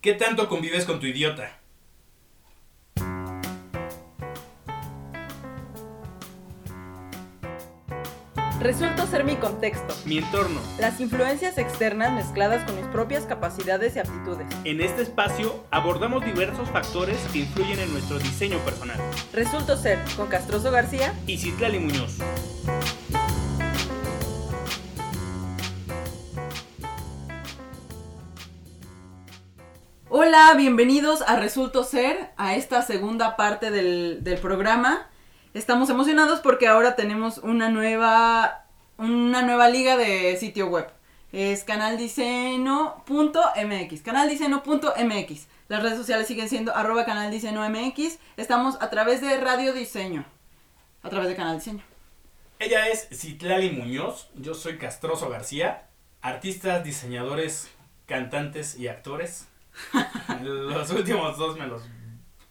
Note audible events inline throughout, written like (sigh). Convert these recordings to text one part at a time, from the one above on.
¿Qué tanto convives con tu idiota? Resulto ser mi contexto, Mi entorno. las influencias externas mezcladas con mis propias capacidades y aptitudes. En este espacio abordamos diversos factores que influyen en nuestro diseño personal. Resulto ser con Castroso García. Y Citlali Muñoz. Hola, bienvenidos a Resulto Ser, a esta segunda parte del, programa. Estamos emocionados porque ahora tenemos una nueva, una nueva liga de sitio web. Es canaldiceno.mx, canaldiceno.mx. Las redes sociales siguen siendo arroba canaldiceno.mx. Estamos a través de Radio Diseño, a través de Canal Diseño. Ella es Citlali Muñoz, yo soy Castroso García, artistas, diseñadores, cantantes y actores. (laughs) Los últimos dos me los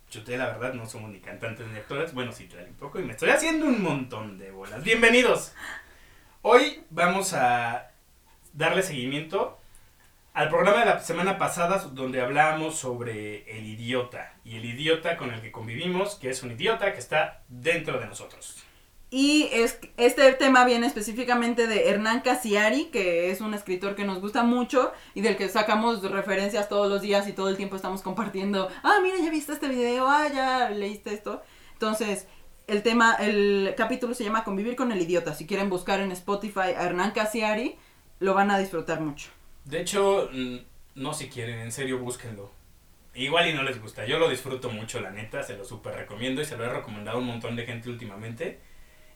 chuté, la verdad, no somos ni cantantes ni actores. Bueno, Citlali un poco y me estoy haciendo un montón de bolas. Bienvenidos. Hoy vamos a darle seguimiento al programa de la semana pasada donde hablábamos sobre el idiota y el idiota con el que convivimos, que es un idiota que está dentro de nosotros. Y es, este tema viene específicamente de Hernán Casiari, que es un escritor que nos gusta mucho y del que sacamos referencias todos los días y todo el tiempo estamos compartiendo, ah, mira, ya viste este video, ah, ya leíste esto. Entonces, el tema, el capítulo se llama Convivir con el idiota. Si quieren buscar en Spotify a Hernán Casiari, lo van a disfrutar mucho. De hecho, mm, no si quieren, en serio, búsquenlo. Igual y no les gusta. Yo lo disfruto mucho, la neta, se lo súper recomiendo y se lo he recomendado a un montón de gente últimamente.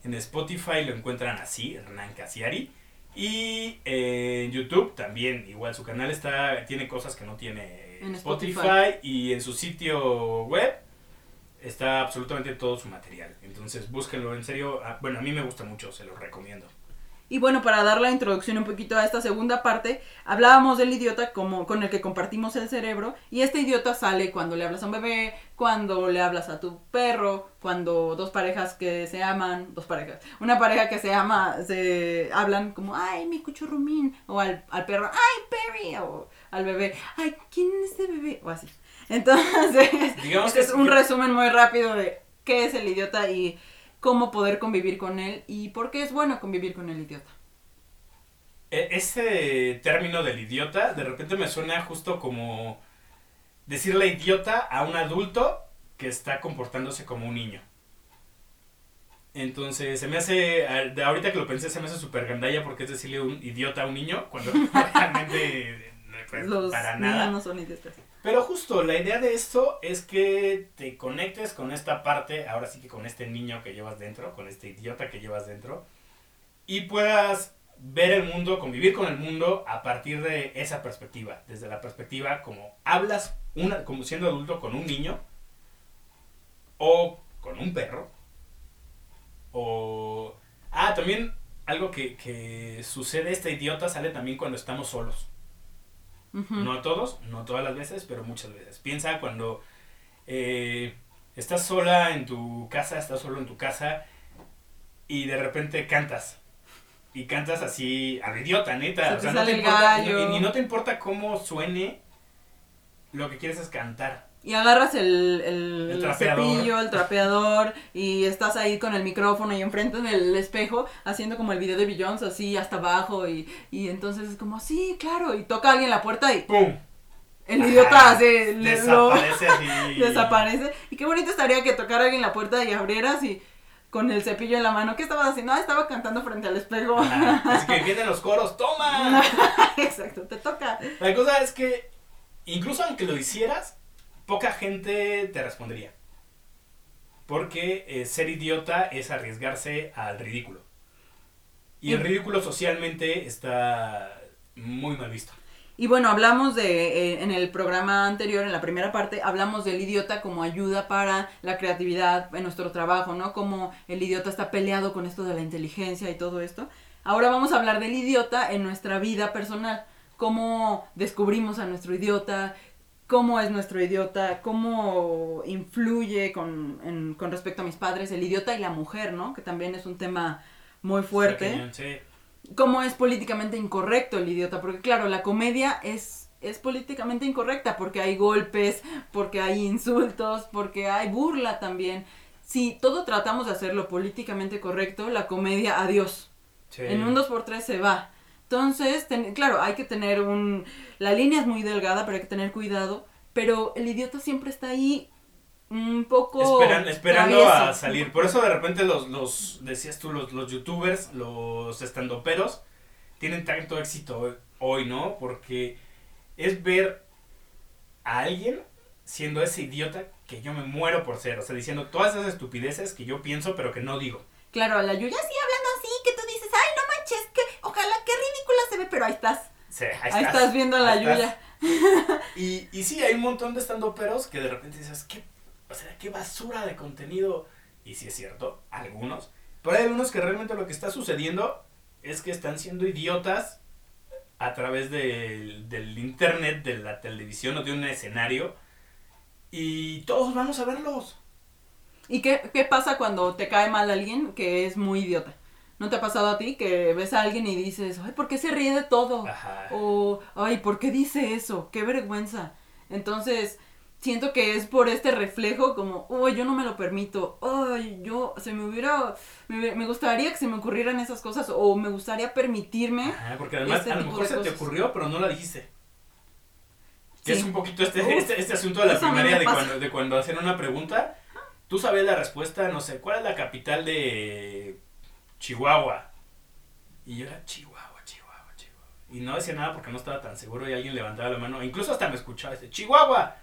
En Spotify lo encuentran así, Hernán Casiari. Y eh, en YouTube también, igual su canal está tiene cosas que no tiene En Spotify, Spotify. y en su sitio web está absolutamente todo su material. Entonces búsquenlo, en serio. ah, Bueno, a mí me gusta mucho, se lo recomiendo. Y bueno, para dar la introducción un poquito a esta segunda parte, hablábamos del idiota como con el que compartimos el cerebro y este idiota sale cuando le hablas a un bebé, cuando le hablas a tu perro, cuando dos parejas que se aman, dos parejas, una pareja que se ama, se hablan como, ay, mi cuchurrumín, o al, al perro, ay, Perry, o al bebé, ay, ¿quién es ese bebé? O así. Entonces, Digamos este (laughs) que es es- un resumen muy rápido de qué es el idiota y cómo poder convivir con él y por qué es bueno convivir con el idiota. E- Ese término del idiota de repente me suena justo como decirle idiota a un adulto que está comportándose como un niño. Entonces, se me hace, ahorita que lo pensé, se me hace súper gandalla porque es decirle un idiota a un niño cuando (laughs) realmente pues, Los para nada. no son idiotas. Pero justo la idea de esto es que te conectes con esta parte, ahora sí que con este niño que llevas dentro, con este idiota que llevas dentro, y puedas ver el mundo, convivir con el mundo a partir de esa perspectiva, desde la perspectiva como hablas una, como siendo adulto con un niño, o con un perro, o... Ah, también algo que, que sucede, este idiota sale también cuando estamos solos. No a todos, no todas las veces, pero muchas veces. Piensa cuando eh, estás sola en tu casa, estás solo en tu casa y de repente cantas. Y cantas así al idiota, neta. Se te no el importa, y, y no te importa cómo suene, lo que quieres es cantar. Y agarras el, el, cepillo, el trapeador, y estás ahí con el micrófono y enfrente del espejo haciendo como el video de Beyoncé, así hasta abajo, y, y entonces es como, sí, claro, y toca alguien la puerta y ¡Pum! el idiota hace, le- lo- Desaparece así. (laughs) desaparece. Y qué bonito estaría que tocara alguien la puerta y abrieras y con el cepillo en la mano, ¿qué estabas haciendo? Ah, estaba cantando frente al espejo. Ajá, Así que vienen los coros, ¡toma! (laughs) Exacto, te toca. La cosa es que, incluso aunque lo hicieras, poca gente te respondería. Porque eh, ser idiota es arriesgarse al ridículo. Y el ridículo socialmente está muy mal visto. Y bueno, hablamos de, eh, en el programa anterior, en la primera parte, hablamos del idiota como ayuda para la creatividad en nuestro trabajo, ¿no? Como el idiota está peleado con esto de la inteligencia y todo esto. Ahora vamos a hablar del idiota en nuestra vida personal. Cómo descubrimos a nuestro idiota, cómo es nuestro idiota, cómo influye con, en- con respecto a mis padres, el idiota y la mujer, ¿no? Que también es un tema muy fuerte sí. cómo es políticamente incorrecto el idiota, porque claro, la comedia es es políticamente incorrecta porque hay golpes, porque hay insultos, porque hay burla también. Si todo tratamos de hacerlo políticamente correcto, la comedia, adiós. En un 2x3 se va. Entonces, claro, hay que tener un... La línea es muy delgada, pero hay que tener cuidado. Pero el idiota siempre está ahí un poco... esperando a salir. Por eso de repente los, los decías tú, los, los youtubers, los estandoperos, tienen tanto éxito hoy, ¿no? Porque es ver a alguien siendo ese idiota que yo me muero por ser. O sea, diciendo todas esas estupideces que yo pienso pero que no digo. Claro, la Yuya sí hablando así, que tú dices, ay, no manches, que ojalá, qué ridícula se ve, pero ahí estás. Sí, ahí, ahí estás. viendo a la Yuya. (laughs) Y, y sí, hay un montón de estandoperos que de repente dices, ¿qué, o sea, qué basura de contenido. Y sí es cierto, algunos. Pero hay algunos que realmente lo que está sucediendo es que están siendo idiotas a través del internet, de la televisión o de un escenario. Y todos vamos a verlos. ¿Y qué, qué pasa cuando te cae mal alguien que es muy idiota? ¿No te ha pasado a ti que ves a alguien y dices, ay, ¿por qué se ríe de todo? O, ay, ¿por qué dice eso? Qué vergüenza. Entonces, siento que es por este reflejo como, uy, yo no me lo permito, ay, yo, se me hubiera, me, gustaría que se me ocurrieran esas cosas o me gustaría permitirme. Ajá, porque además este a lo mejor se te ocurrió, pero no la dijiste. Que es un poquito este, este, este, asunto de la primaria de cuando, de cuando hacen una pregunta, tú sabes la respuesta, no sé, ¿cuál es la capital de Chihuahua? Y yo era Chihuahua, Chihuahua, Chihuahua. Y no decía nada porque no estaba tan seguro y alguien levantaba la mano, incluso hasta me escuchaba, este, Chihuahua.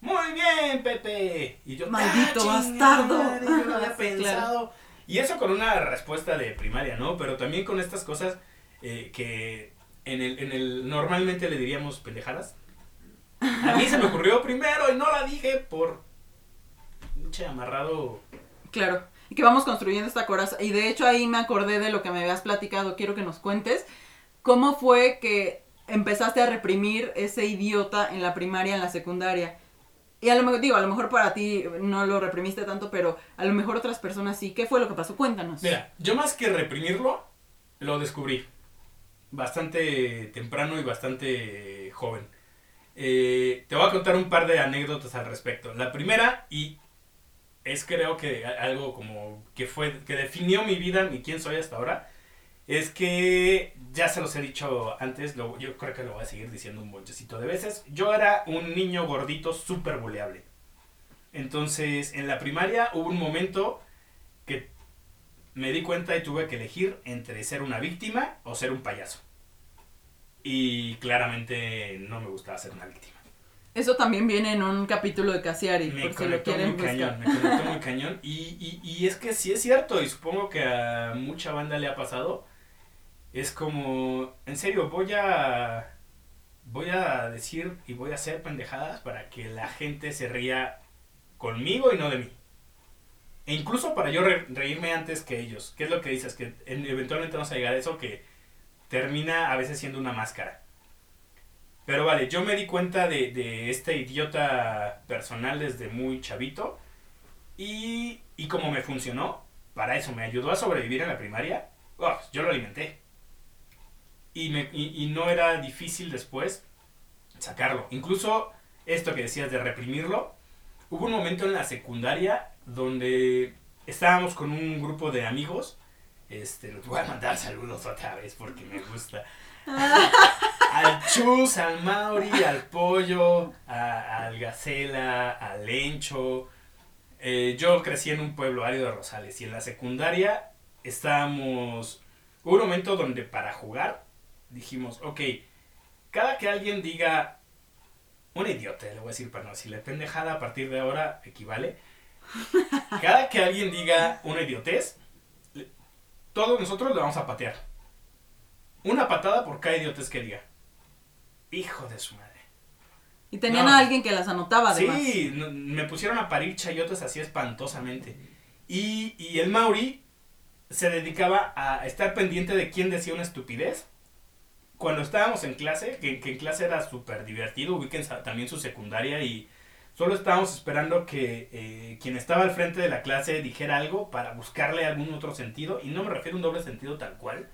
Muy bien, Pepe. Y yo, maldito ah, bastardo. yo no había (laughs) pensado. Y eso con una respuesta de primaria, ¿no? Pero también con estas cosas eh, que en el, en el normalmente le diríamos pendejadas. A mí se me ocurrió primero y no la dije por che amarrado. Claro. Y (laughs) que vamos construyendo esta coraza. Y de hecho ahí me acordé de lo que me habías platicado. Quiero que nos cuentes cómo fue que empezaste a reprimir ese idiota en la primaria, en la secundaria. Y a lo mejor, digo, a lo mejor para ti no lo reprimiste tanto, pero a lo mejor otras personas sí. ¿Qué fue lo que pasó? Cuéntanos. Mira, yo más que reprimirlo, lo descubrí. Bastante temprano y bastante joven. Eh, te voy a contar un par de anécdotas al respecto. La primera, y es creo que algo como que fue, que definió mi vida y quién soy hasta ahora, es que ya se los he dicho antes, yo creo que lo voy a seguir diciendo un bolchecito de veces. Yo era un niño gordito súper buleable. Entonces, en la primaria hubo un momento que me di cuenta y tuve que elegir entre ser una víctima o ser un payaso. Y claramente no me gustaba ser una víctima. Eso también viene en un capítulo de Casiari, me por lo quieren muy Cañón, me conectó muy cañón. Y, y, y es que sí es cierto, y supongo que a mucha banda le ha pasado es como, en serio, voy a, voy a decir y voy a hacer pendejadas para que la gente se ría conmigo y no de mí. E incluso para yo reírme antes que ellos. ¿Qué es lo que dices? Que eventualmente vamos a llegar a eso que termina a veces siendo una máscara. Pero vale, yo me di cuenta de, de este idiota personal desde muy chavito. Y, y como me funcionó, para eso me ayudó a sobrevivir en la primaria, oh, yo lo alimenté y, y, no era difícil después sacarlo. Incluso esto que decías de reprimirlo, hubo un momento en la secundaria donde estábamos con un grupo de amigos. Este, voy a mandar saludos otra vez porque me gusta. (laughs) al Chus, al Mauri, al Pollo, al Gacela, al Lencho. Eh, yo crecí en un pueblo árido de Rosales y en la secundaria estábamos. Hubo un momento donde para jugar dijimos, ok, cada que alguien diga un idiota, le voy a decir para no decirle pendejada a partir de ahora equivale. Cada que alguien diga una idiotez, todos nosotros le vamos a patear. Una patada por cada idiotez que diga. Hijo de su madre. Y tenían a alguien que las anotaba además. Sí, me pusieron a parir chayotes así espantosamente. Y, y el Mauri se dedicaba a estar pendiente de quién decía una estupidez cuando estábamos en clase, que, en clase era súper divertido, ubiquen también su secundaria y solo estábamos esperando que eh, quien estaba al frente de la clase dijera algo para buscarle algún otro sentido, y no me refiero a un doble sentido tal cual,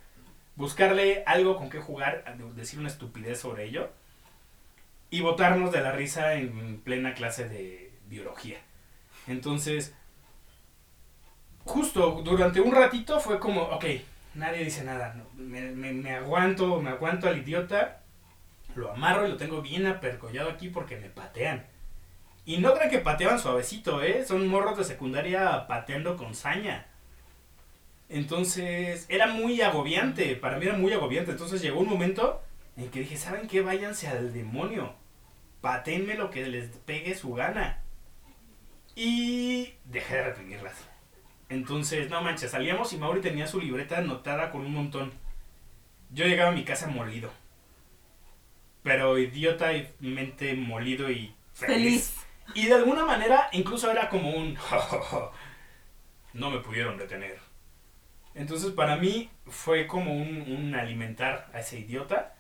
buscarle algo con qué jugar, decir una estupidez sobre ello. y botarnos de la risa en plena clase de biología. Entonces, justo durante un ratito fue como, ok, nadie dice nada, me, me, aguanto, me aguanto al idiota, lo amarro y lo tengo bien apercollado aquí porque me patean. Y no crean que pateaban suavecito, ¿eh? Son morros de secundaria pateando con saña. Entonces, era muy agobiante, para mí era muy agobiante. Entonces llegó un momento en que dije, ¿saben qué? Váyanse al demonio. Patenme lo que les pegue su gana. Y dejé de reprimirlas. Entonces, no manches, salíamos y Mauri tenía su libreta anotada con un montón. Yo llegaba a mi casa molido. Pero idiota y mente molido y feliz. Feliz. Y de alguna manera, incluso era como un... no me pudieron detener. Entonces, para mí fue como un, alimentar a ese idiota.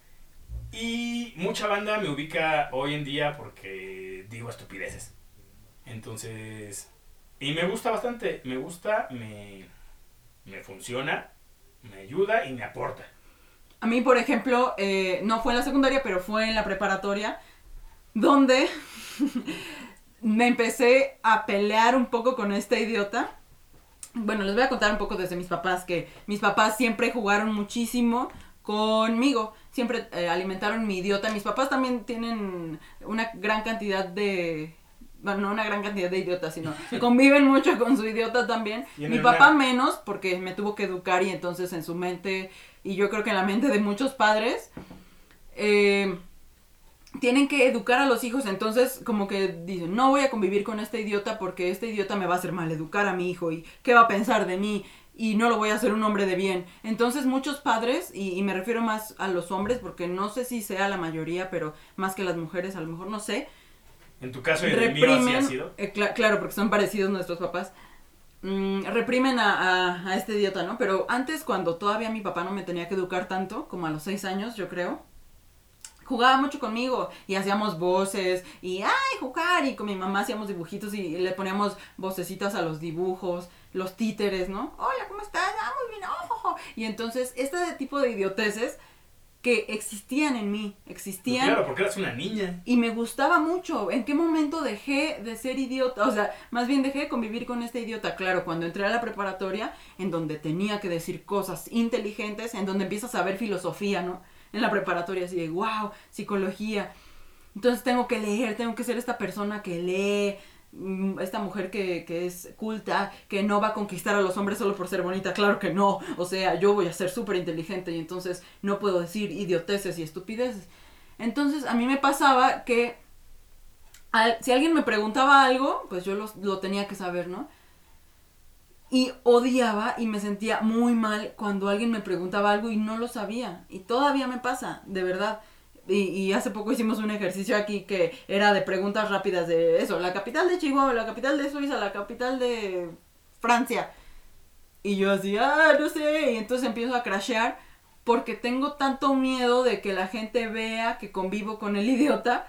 Y mucha banda me ubica hoy en día porque digo estupideces. Entonces, y me gusta bastante, me gusta, me, me funciona, me ayuda y me aporta. A mí, por ejemplo, eh, no fue en la secundaria, pero fue en la preparatoria, donde (laughs) me empecé a pelear un poco con este idiota. Bueno, les voy a contar un poco desde mis papás, que mis papás siempre jugaron muchísimo conmigo, siempre eh, alimentaron mi idiota. Mis papás también tienen una gran cantidad de... Bueno, no una gran cantidad de idiotas, sino (laughs) conviven mucho con su idiota también. Mi papá menos, porque me tuvo que educar y entonces en su mente, y yo creo que en la mente de muchos padres, eh, tienen que educar a los hijos, entonces como que dicen, no voy a convivir con este idiota porque este idiota me va a hacer mal educar a mi hijo y qué va a pensar de mí y no lo voy a hacer un hombre de bien. Entonces muchos padres, y, y me refiero más a los hombres porque no sé si sea la mayoría, pero más que las mujeres, a lo mejor no sé, En tu caso y mío así ha sido. eh, cla- claro, porque son parecidos nuestros papás, mm, reprimen a, a- a este idiota, ¿no? Pero antes, cuando todavía mi papá no me tenía que educar tanto, como a los seis años, yo creo, jugaba mucho conmigo y hacíamos voces y ¡ay, jugar! Y con mi mamá hacíamos dibujitos y le poníamos vocecitas a los dibujos, los títeres, ¿no? Hola, ¿cómo estás? Ah, muy bien, oh, oh, oh". Y entonces, este tipo de idioteces que existían en mí, Pues existían claro, porque eras una niña. y me gustaba mucho. ¿En qué momento dejé de ser idiota? O sea, más bien dejé de convivir con este idiota. Claro, cuando entré a la preparatoria, en donde tenía que decir cosas inteligentes, en donde empiezas a ver filosofía, ¿no? En la preparatoria, así de, wow, psicología. Entonces tengo que leer, tengo que ser esta persona que lee, mm, esta mujer que, que es culta, que no va a conquistar a los hombres solo por ser bonita, claro que no. O sea, yo voy a ser súper inteligente y entonces no puedo decir idioteces y estupideces. Entonces a mí me pasaba que si alguien me preguntaba algo, pues yo los- lo tenía que saber, ¿no? Y odiaba y me sentía muy mal cuando alguien me preguntaba algo y no lo sabía. Y todavía me pasa, de verdad. Y, hace poco hicimos un ejercicio aquí que era de preguntas rápidas de eso, la capital de Chihuahua, la capital de Suiza, la capital de Francia. Y yo así, ah, no sé, y entonces empiezo a crashear porque tengo tanto miedo de que la gente vea que convivo con el (laughs) idiota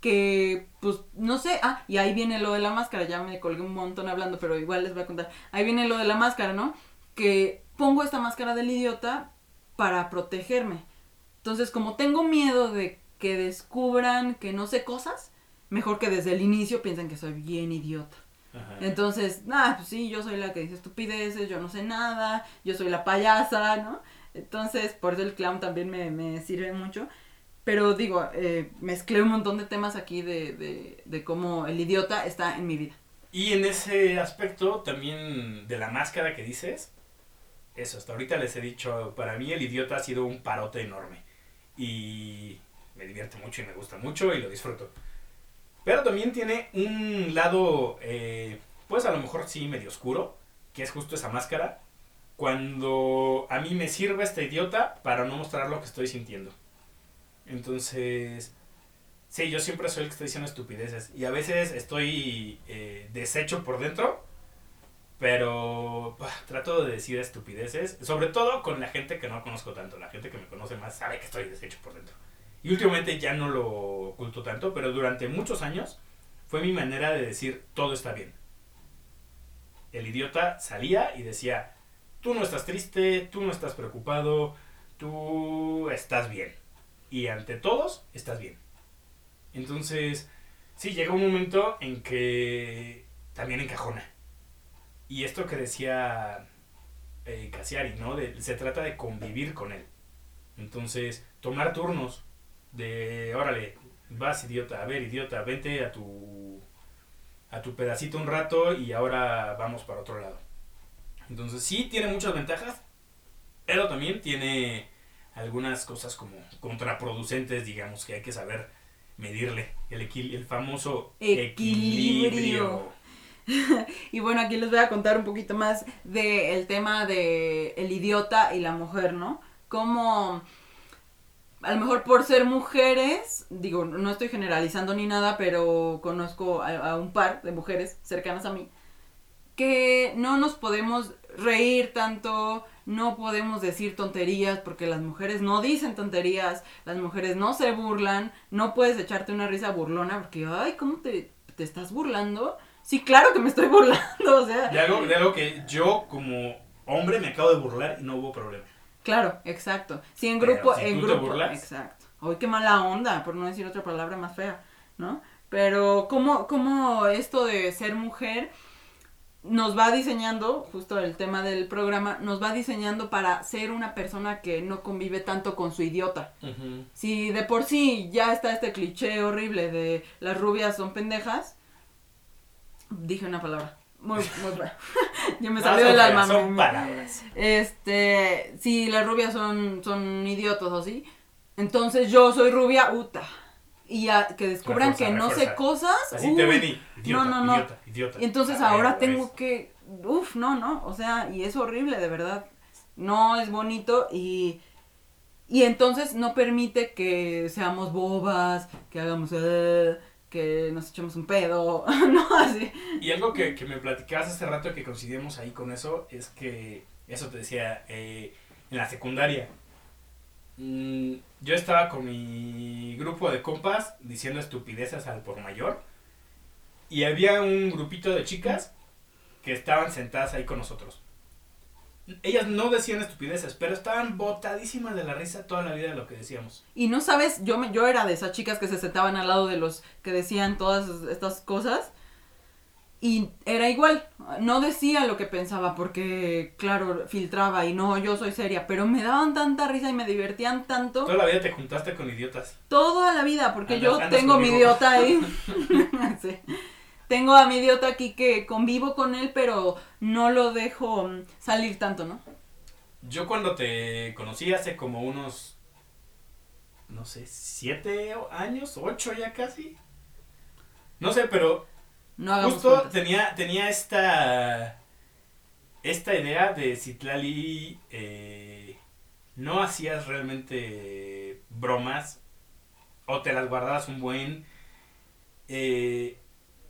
que, pues, no sé, ah, y ahí viene lo de la máscara, ya me colgué un montón hablando, pero igual les voy a contar. Ahí viene lo de la máscara, ¿no? Que pongo esta máscara del idiota para protegerme. Entonces, como tengo miedo de que descubran que no sé cosas, mejor que desde el inicio piensen que soy bien idiota. Ajá. Entonces, nada, pues sí, yo soy la que dice estupideces, yo no sé nada, yo soy la payasa, ¿no? Entonces, por eso el clown también me, me sirve mucho. Pero digo, eh, mezclé un montón de temas aquí de, de, de cómo el idiota está en mi vida. Y en ese aspecto también de la máscara que dices, eso, hasta ahorita les he dicho, para mí el idiota ha sido un parote enorme. Y me divierte mucho y me gusta mucho y lo disfruto. Pero también tiene un lado, eh, pues a lo mejor sí medio oscuro, que es justo esa máscara, cuando a mí me sirve este idiota para no mostrar lo que estoy sintiendo. Entonces, sí, yo siempre soy el que está diciendo estupideces. Y a veces estoy eh, deshecho por dentro, pero trato de decir estupideces, sobre todo con la gente que no conozco tanto. La gente que me conoce más sabe que estoy deshecho por dentro. Y últimamente ya no lo oculto tanto, pero durante muchos años fue mi manera de decir todo está bien. El idiota salía y decía, tú no estás triste, tú no estás preocupado, tú estás bien. Y ante todos, estás bien. Entonces, sí, llega un momento en que también encajona. Y esto que decía eh, Casiari, ¿no? Se trata de convivir con él. Entonces, tomar turnos de, órale, vas idiota, a ver idiota, vente a tu, a tu pedacito un rato y ahora vamos para otro lado. Entonces, sí, tiene muchas ventajas, pero también tiene algunas cosas como contraproducentes, digamos, que hay que saber medirle. El, equil- el famoso Equilibrio. (laughs) Y bueno, aquí les voy a contar un poquito más del tema de el idiota y la mujer, ¿no? Como a lo mejor por ser mujeres, digo, no estoy generalizando ni nada, pero conozco a un par de mujeres cercanas a mí que no nos podemos reír tanto, no podemos decir tonterías porque las mujeres no dicen tonterías, las mujeres no se burlan, no puedes echarte una risa burlona porque, ay, ¿cómo te, te estás burlando? Sí, claro que me estoy (laughs) burlando, o sea, De algo, de algo que yo como hombre me acabo de burlar y no hubo problema. claro, exacto. Sí, en grupo, si en tú te grupo, burlas. exacto. Ay, qué mala onda, por no decir otra palabra más fea, ¿no? Pero cómo, cómo esto de ser mujer nos va diseñando, justo el tema del programa, nos va diseñando para ser una persona que no convive tanto con su idiota. Si de por sí ya está este cliché horrible de las rubias son pendejas, dije una palabra. Muy, muy. (laughs) Ya me salió del feas, alma. Son palabras. este, si las rubias son, son idiotas o así, entonces yo soy rubia, uta. Y ya que descubran que no sé cosas. Así te uy, ven y idiota, no, no, no. idiota, idiota. Y entonces Ah, ahora tengo que, uf, no, no, o sea, y es horrible, de verdad. No es bonito y, y entonces no permite que seamos bobas, que hagamos, eh, que nos echemos un pedo, (laughs) no, así. Y algo que, que me platicabas hace rato que coincidimos ahí con eso es que, eso te decía, eh, en la secundaria, mm, yo estaba con mi grupo de compas diciendo estupideces al por mayor y había un grupito de chicas que estaban sentadas ahí con nosotros. Ellas no decían estupideces, pero estaban botadísimas de la risa toda la vida de lo que decíamos. Y no sabes, yo, me, yo era de esas chicas que se sentaban al lado de los que decían todas estas cosas. Y era igual, no decía lo que pensaba porque, claro, filtraba y no, yo soy seria, pero me daban tanta risa y me divertían tanto Toda la vida te juntaste con idiotas. toda la vida, porque Andas- yo andas tengo mi conmigo. idiota ahí. (laughs) Sí. Tengo a mi idiota aquí que convivo con él, pero no lo dejo mm, salir tanto, ¿no? Yo cuando te conocí hace como unos, no sé, siete años, ocho ya casi. No sé, pero No hagamos justo cuentas. tenía, tenía esta, esta idea de Citlali, eh, no hacías realmente bromas o te las guardabas un buen... eh,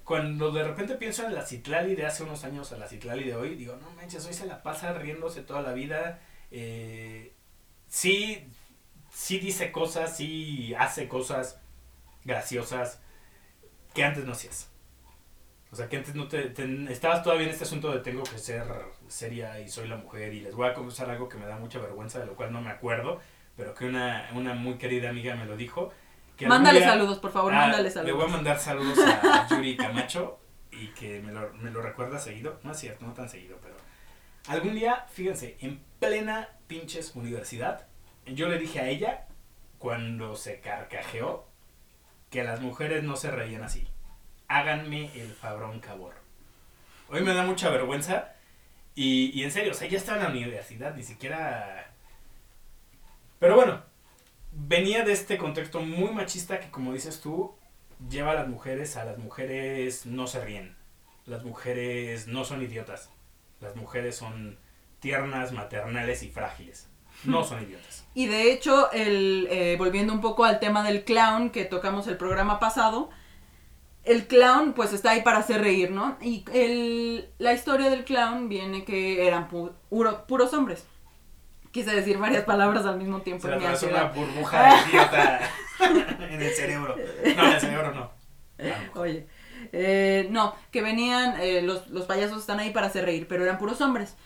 cuando de repente pienso en la Citlali de hace unos años a la Citlali de hoy, digo, no manches, hoy se la pasa riéndose toda la vida. eh, sí, sí dice cosas, sí hace cosas graciosas que antes no hacías. O sea, que antes no te, te- estabas todavía en este asunto de tengo que ser seria y soy la mujer y les voy a confesar algo que me da mucha vergüenza, de lo cual no me acuerdo, pero que una, una muy querida amiga me lo dijo. Que Mándale día- saludos, por favor, Ah, mándale Le saludos. voy a mandar saludos a (laughs) Yuri Camacho y que me lo, me lo recuerda seguido. No es cierto, no tan seguido, pero algún día, fíjense, en plena pinches universidad, yo le dije a ella, cuando se carcajeó, que las mujeres no se reían así. Háganme el fabrón cabor. Hoy me da mucha vergüenza y, y en serio, o sea, ya estaba en la universidad, ni siquiera... Pero bueno, venía de este contexto muy machista que, como dices tú, lleva a las mujeres a las mujeres no se ríen. Las mujeres no son idiotas. Las mujeres son tiernas, maternales y frágiles. No son idiotas. Y de hecho, el, eh, volviendo un poco al tema del clown que tocamos el programa pasado, el clown pues está ahí para hacer reír, ¿no? Y el, la historia del clown viene que eran pu- puro- puros hombres. Quise decir varias palabras al mismo tiempo. Se ansiedad. una burbuja (laughs) idiota (laughs) en el cerebro. No, en el cerebro no. Oye, eh, no, que venían, eh, los, los payasos están ahí para hacer reír, pero eran puros hombres.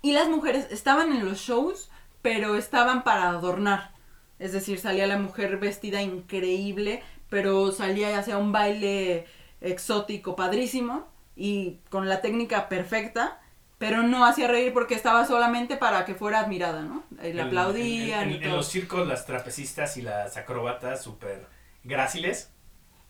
Y las mujeres estaban en los shows, pero estaban para adornar. Es decir, salía la mujer vestida increíble, pero salía y hacía un baile exótico, padrísimo, y con la técnica perfecta, pero no hacía reír porque estaba solamente para que fuera admirada, ¿no? Eh, Le aplaudían en, y en- en los circos, las trapecistas y las acróbatas súper gráciles.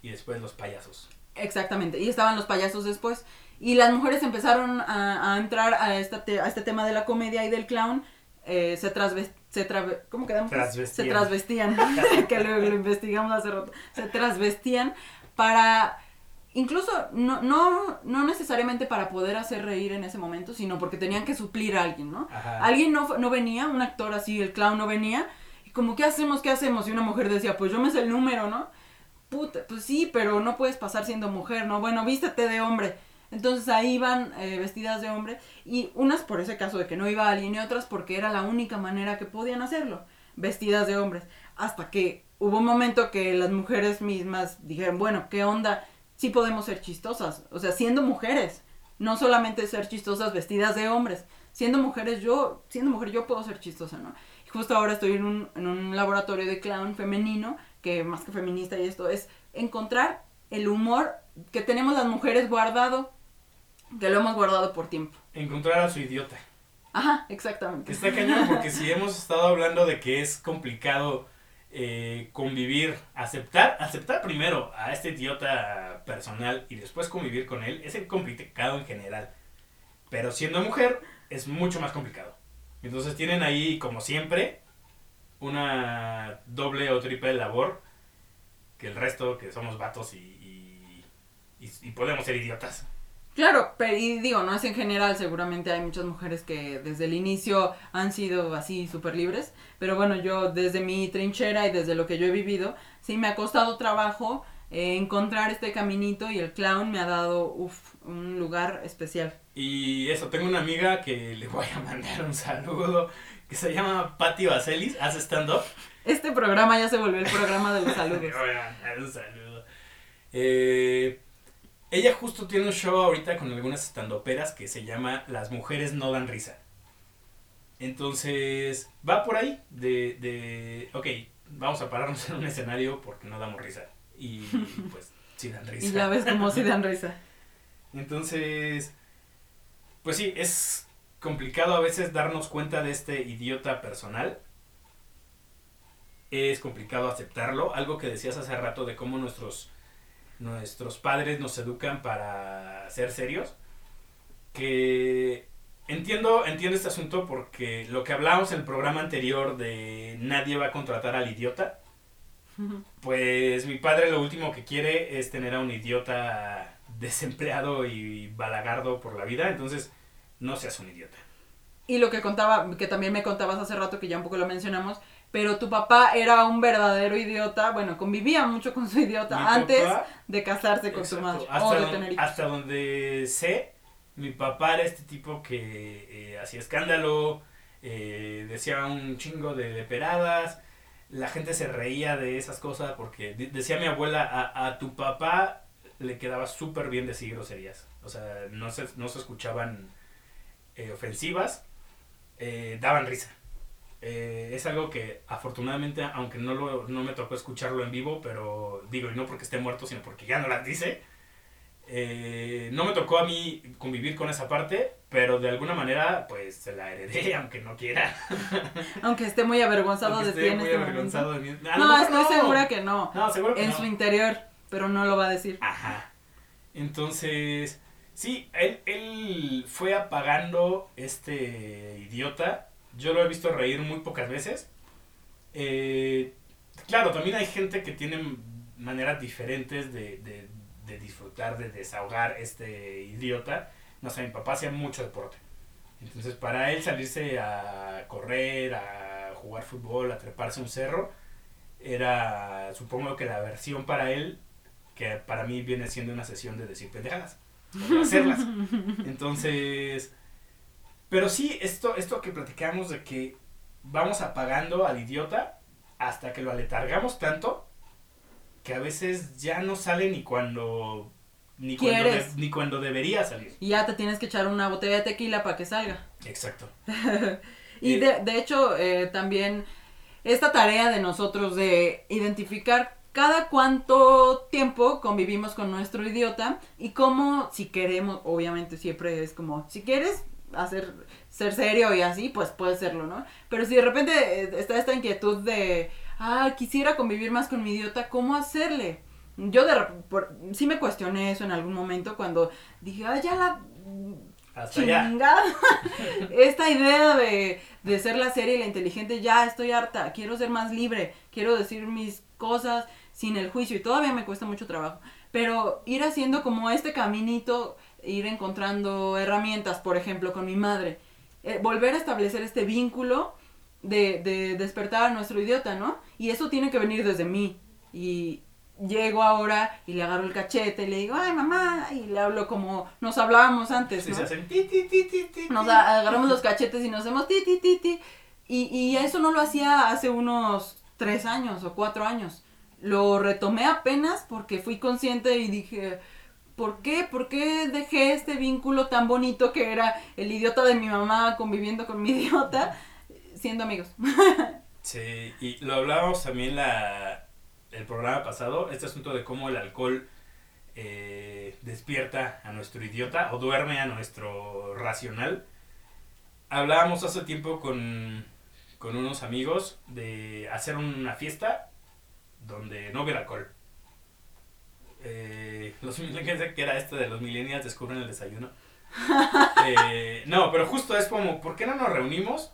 Y después los payasos. Exactamente, y estaban los payasos después. Y las mujeres empezaron a, a entrar a, esta te- a este tema de la comedia y del clown. eh, se trasvestían. Se ¿Cómo quedamos? Trasvestían. Se trasvestían, (laughs) que lo, lo investigamos hace rato. Se trasvestían para. Incluso no, no, no necesariamente para poder hacer reír en ese momento, sino porque tenían que suplir a alguien, ¿no? Ajá. Alguien no, no venía, un actor así, el clown no venía, y como, ¿qué hacemos? ¿Qué hacemos? Y una mujer decía, pues yo me sé el número, ¿no? Puta, pues sí, pero no puedes pasar siendo mujer, ¿no? Bueno, vístete de hombre. Entonces ahí iban eh, vestidas de hombre, y unas por ese caso de que no iba alguien, y otras porque era la única manera que podían hacerlo, vestidas de hombres. Hasta que hubo un momento que las mujeres mismas dijeron, bueno, ¿qué onda? Sí podemos ser chistosas, o sea, siendo mujeres, no solamente ser chistosas vestidas de hombres, siendo mujeres yo, siendo mujer yo puedo ser chistosa, ¿no? Y justo ahora estoy en un, en un laboratorio de clown femenino, que más que feminista y esto es encontrar el humor que tenemos las mujeres guardado, que lo hemos guardado por tiempo. Encontrar a su idiota. Ajá, exactamente. está cañón porque si hemos estado hablando de que es complicado eh, convivir, aceptar, aceptar primero a este idiota personal y después convivir con él, es complicado en general. Pero siendo mujer es mucho más complicado. Entonces tienen ahí, como siempre, una doble o triple labor que el resto, que somos vatos y, y- y podemos ser idiotas. Claro, pero y digo, no es en general, seguramente hay muchas mujeres que desde el inicio han sido así súper libres, pero bueno, yo desde mi trinchera y desde lo que yo he vivido, sí me ha costado trabajo eh, encontrar este caminito y el clown me ha dado, uf, un lugar especial. Y eso, tengo una amiga que le voy a mandar un saludo, que se llama Patti Vaselis, hace stand-up. Este programa ya se volvió el programa de los (laughs) saludos. un saludo. Eh, ella justo tiene un show ahorita con algunas standuperas que se llama Las mujeres no dan risa. Entonces, va por ahí de, de, ok, vamos a pararnos en un escenario porque no damos risa. Y (laughs) pues, sí dan risa. Y ya ves cómo sí dan risa. Entonces, pues sí, es complicado a veces darnos cuenta de este idiota personal. Es complicado aceptarlo. Algo que decías hace rato de cómo nuestros, nuestros padres nos educan para ser serios. Que entiendo, entiendo este asunto porque lo que hablábamos en el programa anterior de nadie va a contratar al idiota. Pues mi padre lo último que quiere es tener a un idiota desempleado y balagardo por la vida, entonces no seas un idiota. Y lo que contaba, que también me contabas hace rato, que ya un poco lo mencionamos, pero tu papá era un verdadero idiota, bueno, convivía mucho con su idiota Mi antes papá- de casarse con su Exacto, madre Hasta, o de tener hijos. hasta donde sé, mi papá era este tipo que eh, hacía escándalo, eh, decía un chingo de leperadas, la gente se reía de esas cosas porque de- decía mi abuela, a, a tu papá le quedaba súper bien decir groserías, o sea, no se, no se escuchaban eh, ofensivas, daban risa. Eh, es algo que afortunadamente, aunque no, lo, no me tocó escucharlo en vivo, pero digo, y no porque esté muerto, sino porque ya no las dice, eh, no me tocó a mí convivir con esa parte, pero de alguna manera, pues se la heredé, (laughs) aunque no quiera. Aunque esté muy avergonzado Aunque de ti esté en muy este avergonzado momento. de mí. A lo No, estoy segura que no. No, seguro que En no. su interior, pero no lo va a decir. Ajá. Entonces, sí, él, él fue apagando este idiota. Yo lo he visto reír muy pocas veces. Eh, claro, también hay gente que tiene maneras diferentes de, de- de disfrutar, de desahogar este idiota. No sé, mi papá hacía mucho deporte. Entonces, para él salirse a correr, a jugar fútbol, a treparse un cerro, era, supongo que la versión para él que para mí viene siendo una sesión de decir pendejadas, hacerlas. (laughs) Entonces, pero sí, esto, esto que platicamos de que vamos apagando al idiota hasta que lo aletargamos tanto que a veces ya no sale ni cuando ni cuando, ni cuando debería salir. Y ya te tienes que echar una botella de tequila para que salga. Exacto. (laughs) Y Eh, de, de hecho, eh, también esta tarea de nosotros de identificar cada cuánto tiempo convivimos con nuestro idiota y cómo, si queremos, obviamente siempre es como, si quieres hacer, ser serio y así, pues puedes serlo, ¿no? Pero si de repente eh, está esta inquietud de, ah, quisiera convivir más con mi idiota, ¿cómo hacerle? Yo de, por, sí me cuestioné eso en algún momento cuando dije, ah, ya la Hasta ya. chingada. (laughs) Esta idea de, de ser la seria y la inteligente, ya estoy harta, quiero ser más libre, quiero decir mis cosas sin el juicio y todavía me cuesta mucho trabajo. Pero ir haciendo como este caminito, ir encontrando herramientas, por ejemplo, con mi madre, eh, volver a establecer este vínculo de, de despertar a nuestro idiota, ¿no? Y eso tiene que venir desde mí. Y llego ahora y le agarro el cachete y le digo, ay mamá, y le hablo como nos hablábamos antes, Sí, ¿no? se hacen ti, ti, ti, ti, Nos agarramos los cachetes y nos hacemos ti, ti, ti, ti. Y, y eso no lo hacía hace unos tres años o cuatro años. Lo retomé apenas porque fui consciente y dije, ¿por qué? ¿Por qué dejé este vínculo tan bonito que era el idiota de mi mamá conviviendo con mi idiota siendo amigos? (laughs) Sí, y lo hablábamos también la, el programa pasado, este asunto de cómo el alcohol eh, despierta a nuestro idiota o duerme a nuestro racional. Hablábamos hace tiempo con, con unos amigos de hacer una fiesta donde no hubiera alcohol. Eh, los (laughs) que era este de los millennials descubren el desayuno. (laughs) Eh, no, pero justo es como, ¿por qué no nos reunimos?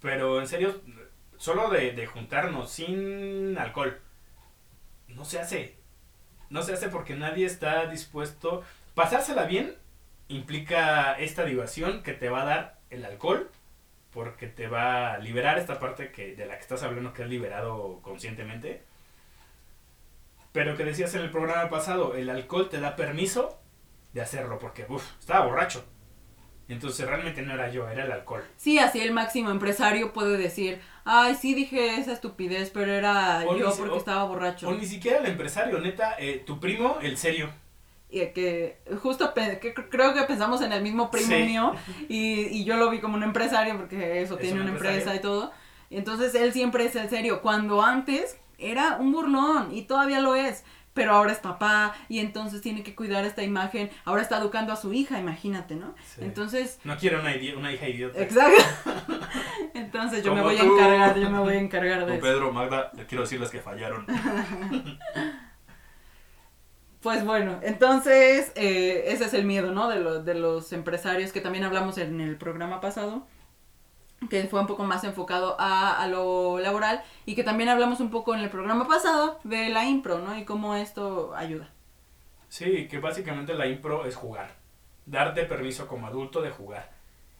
Pero en serio, solo de, de juntarnos sin alcohol. No se hace. No se hace porque nadie está dispuesto. Pasársela bien implica esta diversión que te va a dar el alcohol. Porque te va a liberar esta parte que, de la que estás hablando que has liberado conscientemente. Pero que decías en el programa pasado, el alcohol te da permiso de hacerlo. Porque, uff, estaba borracho. Entonces realmente no era yo, era el alcohol. Sí, así el máximo empresario puede decir, ay, sí dije esa estupidez, pero era O yo si- porque o- estaba borracho. O ni siquiera el empresario, neta, eh, tu primo, el serio. y que justo que cr- creo que pensamos en el mismo primo Sí. mío y, y yo lo vi como un empresario porque eso Es tiene un una empresa y todo. Entonces él siempre es el serio, cuando antes era un burlón y todavía lo es, pero ahora es papá y entonces tiene que cuidar esta imagen, ahora está educando a su hija, imagínate, ¿no? Sí. Entonces, No quiero una, hija idiota. exacto. (laughs) entonces yo me voy a encargar, yo me voy a encargar de. Pedro, Magda, le quiero decirles que fallaron. (laughs) Pues bueno, entonces eh, ese es el miedo, ¿no? De, lo- de los empresarios que también hablamos en el programa pasado, que fue un poco más enfocado a, a lo laboral y que también hablamos un poco en el programa pasado de la impro, ¿no? Y cómo esto ayuda. Sí, que básicamente la impro es jugar. Darte permiso como adulto de jugar.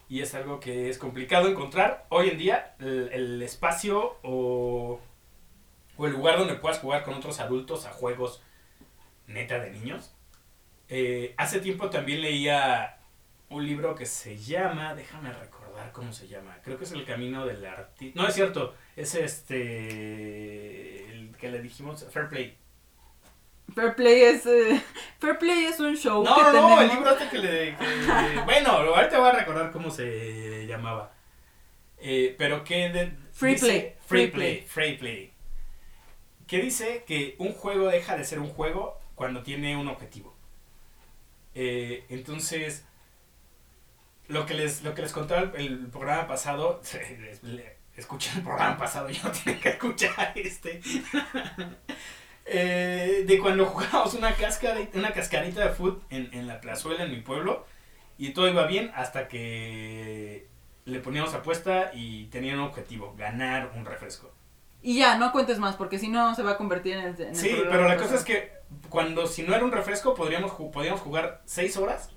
Y es algo que es complicado encontrar hoy en día, el, el espacio o, o el lugar donde puedas jugar con otros adultos a juegos neta de niños. Eh, hace tiempo también leía un libro que se llama, déjame recordar cómo se llama, creo que es El Camino del Artista. No es cierto, es este, el que le dijimos, Fair Play. Fair Play es, eh, (laughs) Fair Play es un show No, que no, tenemos. no, el libro este que le... que- (laughs) bueno, ahorita voy a recordar cómo se llamaba. Eh, pero que... de- Free dice- play, Free free play, free play. Que dice que un juego deja de ser un juego cuando tiene un objetivo. Eh, entonces, lo que les, lo que les contaba el, el programa pasado, (laughs) escuchen el programa pasado, (laughs) ya no tienen que escuchar este. (laughs) Eh, de cuando jugábamos una, cáscara, una cascarita de foot en, en la plazuela en mi pueblo y todo iba bien hasta que le poníamos apuesta y tenían un objetivo, ganar un refresco. Y ya, no cuentes más, porque si no se va a convertir en el, en Sí, pero la cosa es que cuando si no era un refresco podríamos, podíamos jugar 6 horas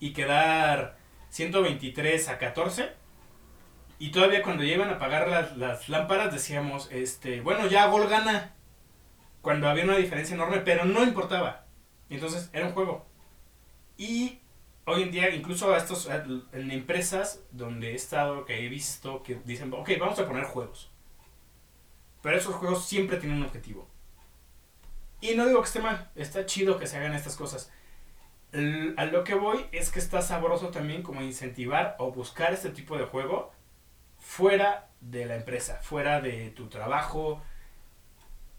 y quedar 123 a 14. Y todavía cuando ya iban a apagar las, las lámparas decíamos, este, bueno, ya gol gana. Cuando había una diferencia enorme, pero no importaba. Entonces era un juego. Y hoy en día, incluso a estos, en empresas donde he estado, que he visto, que dicen, ok, vamos a poner juegos. Pero esos juegos siempre tienen un objetivo. Y no digo que esté mal, está chido que se hagan estas cosas. A lo que voy es que está sabroso también como incentivar o buscar este tipo de juego fuera de la empresa, fuera de tu trabajo.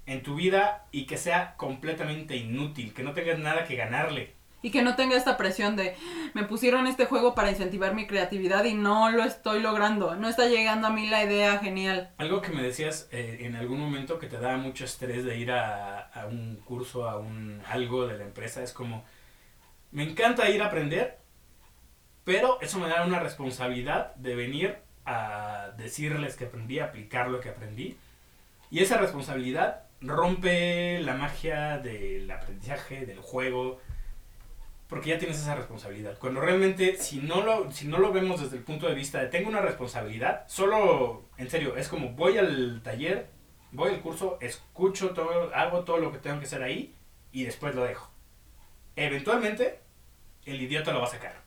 en tu vida y que sea completamente inútil, que no tengas nada que ganarle. Y que no tenga esta presión de me pusieron este juego para incentivar mi creatividad y no lo estoy logrando. No está llegando a mí la idea genial. Algo que me decías eh, en algún momento que te da mucho estrés de ir a, a un curso, a un algo de la empresa, es como, me encanta ir a aprender, pero eso me da una responsabilidad de venir a decirles que aprendí, aplicar lo que aprendí. Y esa responsabilidad rompe la magia del aprendizaje, del juego, porque ya tienes esa responsabilidad. Cuando realmente, si no, lo, si no lo vemos desde el punto de vista de tengo una responsabilidad, solo, en serio, es como voy al taller, voy al curso, escucho todo, hago todo lo que tengo que hacer ahí y después lo dejo. Eventualmente, el idiota lo va a sacar.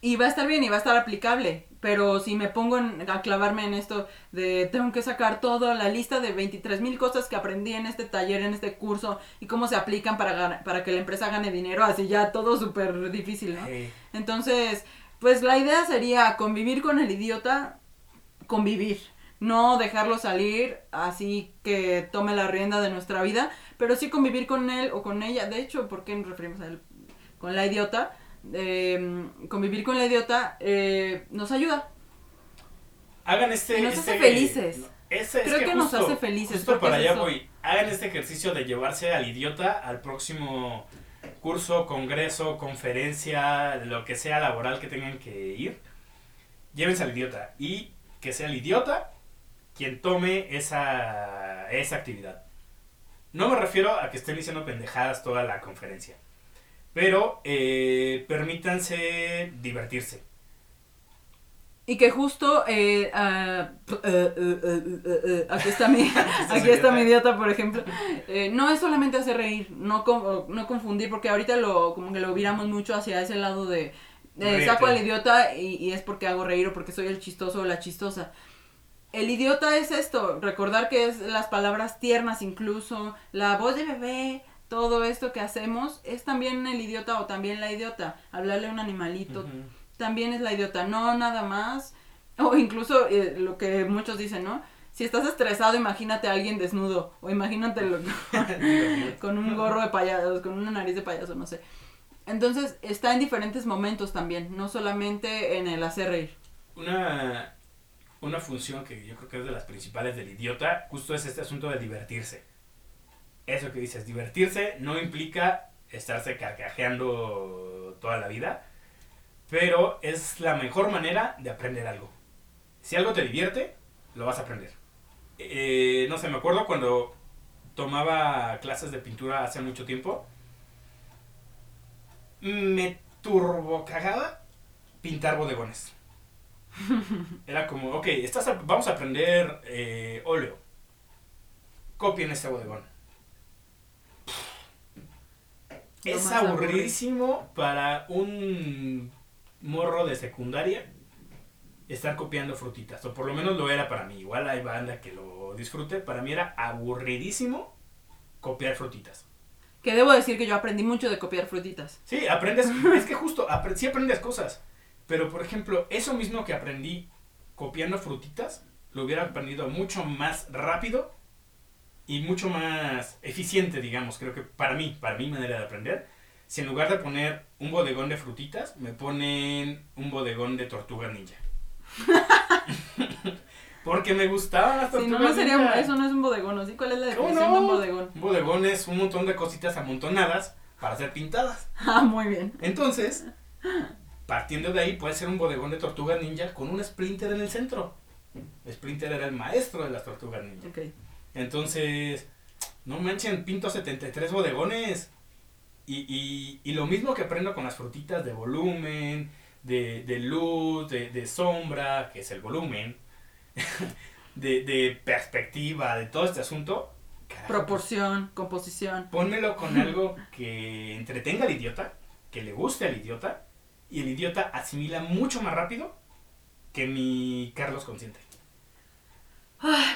Y va a estar bien y va a estar aplicable. Pero si me pongo en- a clavarme en esto de tengo que sacar toda la lista de 23 mil cosas que aprendí en este taller, en este curso y cómo se aplican para, para que la empresa gane dinero, así ya todo súper difícil, ¿no? Entonces, pues la idea sería convivir con el idiota, convivir, no dejarlo salir así que tome la rienda de nuestra vida, pero sí convivir con él o con ella. De hecho, ¿por qué nos referimos a él? Con la idiota. Eh, convivir con la idiota eh, nos ayuda. hagan este... Y nos este- hace felices. Ese, es Creo que nos hace felices, Justo para allá voy. Hagan este ejercicio de llevarse al idiota al próximo curso, congreso, conferencia, lo que sea laboral que tengan que ir. Llévense al idiota y que sea el idiota quien tome esa, esa actividad. No me refiero a que estén diciendo pendejadas toda la conferencia, pero eh, permítanse divertirse. Y que justo eh, eh, aquí está mi (laughs) aquí está mi idiota por ejemplo. Eh, no es solamente hacer reír no no confundir porque ahorita lo como que lo viramos mucho hacia ese lado de, saco al idiota y, y es porque hago reír o porque soy el chistoso o la chistosa el idiota es esto recordar que es las palabras tiernas incluso la voz de bebé todo esto que hacemos es también el idiota o también la idiota hablarle a un animalito también es la idiota, no nada más. O incluso eh, lo que muchos dicen, ¿no? Si estás estresado, imagínate a alguien desnudo. O imagínatelo (laughs) (laughs) con un gorro de payaso, con una nariz de payaso, no sé. Entonces, está en diferentes momentos también, no solamente en el hacer reír. Una, una función que yo creo que es de las principales del idiota, justo es este asunto de divertirse. Eso que dices, divertirse no implica estarse carcajeando toda la vida, pero es la mejor manera de aprender algo. Si algo te divierte, lo vas a aprender. Eh, no sé, me acuerdo cuando tomaba clases de pintura hace mucho tiempo, me turbo cagaba pintar bodegones. (laughs) Era como, ok, estás a- vamos a aprender eh, óleo. Copien este bodegón. Lo Es aburridísimo para un morro de secundaria estar copiando frutitas. O por lo menos lo era para mí. Igual hay banda que lo disfrute. Para mí era aburridísimo copiar frutitas. Que debo decir que yo aprendí mucho de copiar frutitas. Sí, aprendes, es que justo, apre- sí aprendes cosas. Pero, por ejemplo, eso mismo que aprendí copiando frutitas, lo hubiera aprendido mucho más rápido y mucho más eficiente, digamos, creo que para mí, para mi manera de aprender. Si en lugar de poner un bodegón de frutitas, me ponen un bodegón de tortuga ninja. (laughs) Porque me gustaban las tortugas no, no sería, ninja. eso no es un bodegón, ¿no? ¿Sí? ¿Cuál es la ¿Cómo definición de un bodegón? Un bodegón es un montón de cositas amontonadas para ser pintadas. (laughs) Ah, muy bien. Entonces, partiendo de ahí, puede ser un bodegón de tortugas ninja con un Splinter en el centro. Splinter era el maestro de las tortugas ninja. Entonces, no manchen, pinto 73 bodegones. Y, y, y lo mismo que aprendo con las frutitas de volumen, de, de luz, de, de sombra, que es el volumen, (laughs) de, de perspectiva, de todo este asunto. carajo, Proporción, composición. Pónmelo con algo que entretenga al idiota, que le guste al idiota, y el idiota asimila mucho más rápido que mi Carlos consciente.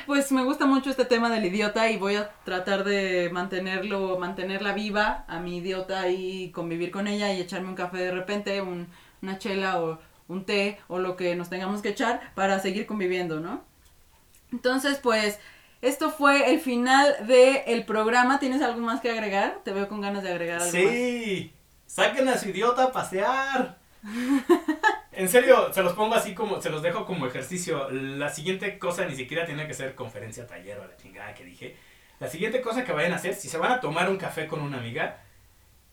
Pues me gusta mucho este tema del idiota y voy a tratar de mantenerlo, mantenerla viva a mi idiota y convivir con ella y echarme un café de repente, un- una chela o un té o lo que nos tengamos que echar para seguir conviviendo, ¿no? Entonces, pues, Esto fue el final del programa. ¿Tienes algo más que agregar? Te veo con ganas de agregar algo más. Sí, saquen a su idiota a pasear. (laughs) En serio, se los pongo así como, se los dejo como ejercicio. La siguiente cosa ni siquiera tiene que ser conferencia, taller o la chingada que dije. La siguiente cosa que vayan a hacer, si se van a tomar un café con una amiga,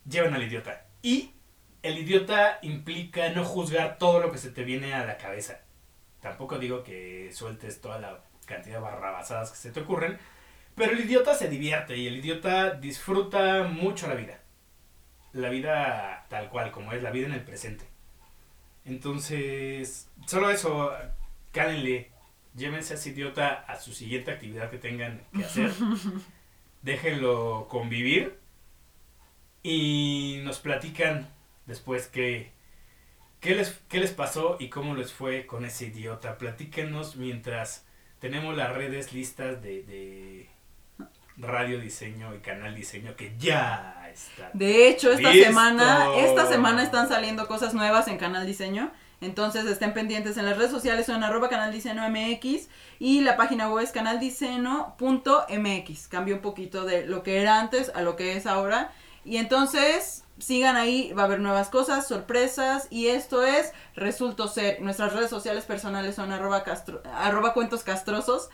lleven al idiota. Y el idiota implica no juzgar todo lo que se te viene a la cabeza. Tampoco digo que sueltes toda la cantidad de barrabasadas que se te ocurren, pero el idiota se divierte y el idiota disfruta mucho la vida. La vida tal cual, como es la vida en el presente. Entonces, solo eso, cálenle, llévense a ese idiota a su siguiente actividad que tengan que hacer. (laughs) Déjenlo convivir y nos platican después qué, qué, les, qué les pasó y cómo les fue con ese idiota. Platíquenos mientras tenemos las redes listas de, de radio diseño y canal diseño que ya están. De hecho, esta ¡Listo! semana, esta semana están saliendo cosas nuevas en Canal Diseño. Entonces estén pendientes en las redes sociales, son arroba Canal Diseño MX y la página web es canaldiseño.mx. Cambió un poquito de lo que era antes a lo que es ahora. Y entonces sigan ahí, va a haber nuevas cosas, sorpresas. Y esto es Resulto Ser. Nuestras redes sociales personales son arroba, castro- arroba cuentos castrosos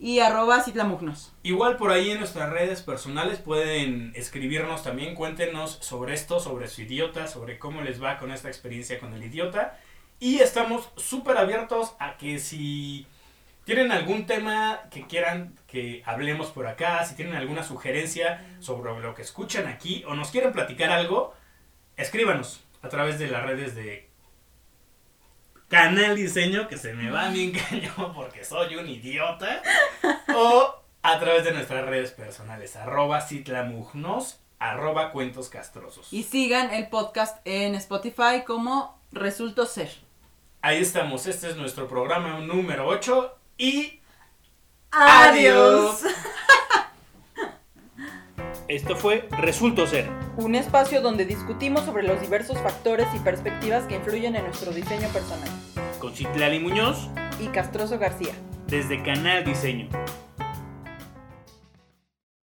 y arroba citlamugnos. Igual por ahí en nuestras redes personales pueden escribirnos también, cuéntenos sobre esto, sobre su idiota, sobre cómo les va con esta experiencia con el idiota. Y estamos súper abiertos a que si tienen algún tema que quieran que hablemos por acá, si tienen alguna sugerencia sobre lo que escuchan aquí o nos quieren platicar algo, escríbanos a través de las redes de Canal Diseño, que se me va bien (laughs) cañón porque soy un idiota, o a través de nuestras redes personales, arroba citlamugnos, arroba cuentos castrosos. Y sigan el podcast en Spotify como Resulto Ser. Ahí estamos, este es nuestro programa número 8 y Adiós. (laughs) Esto fue Resulto Ser. Un espacio donde discutimos sobre los diversos factores y perspectivas que influyen en nuestro diseño personal. Con Citlali Muñoz Y Castroso García. desde Canal Diseño.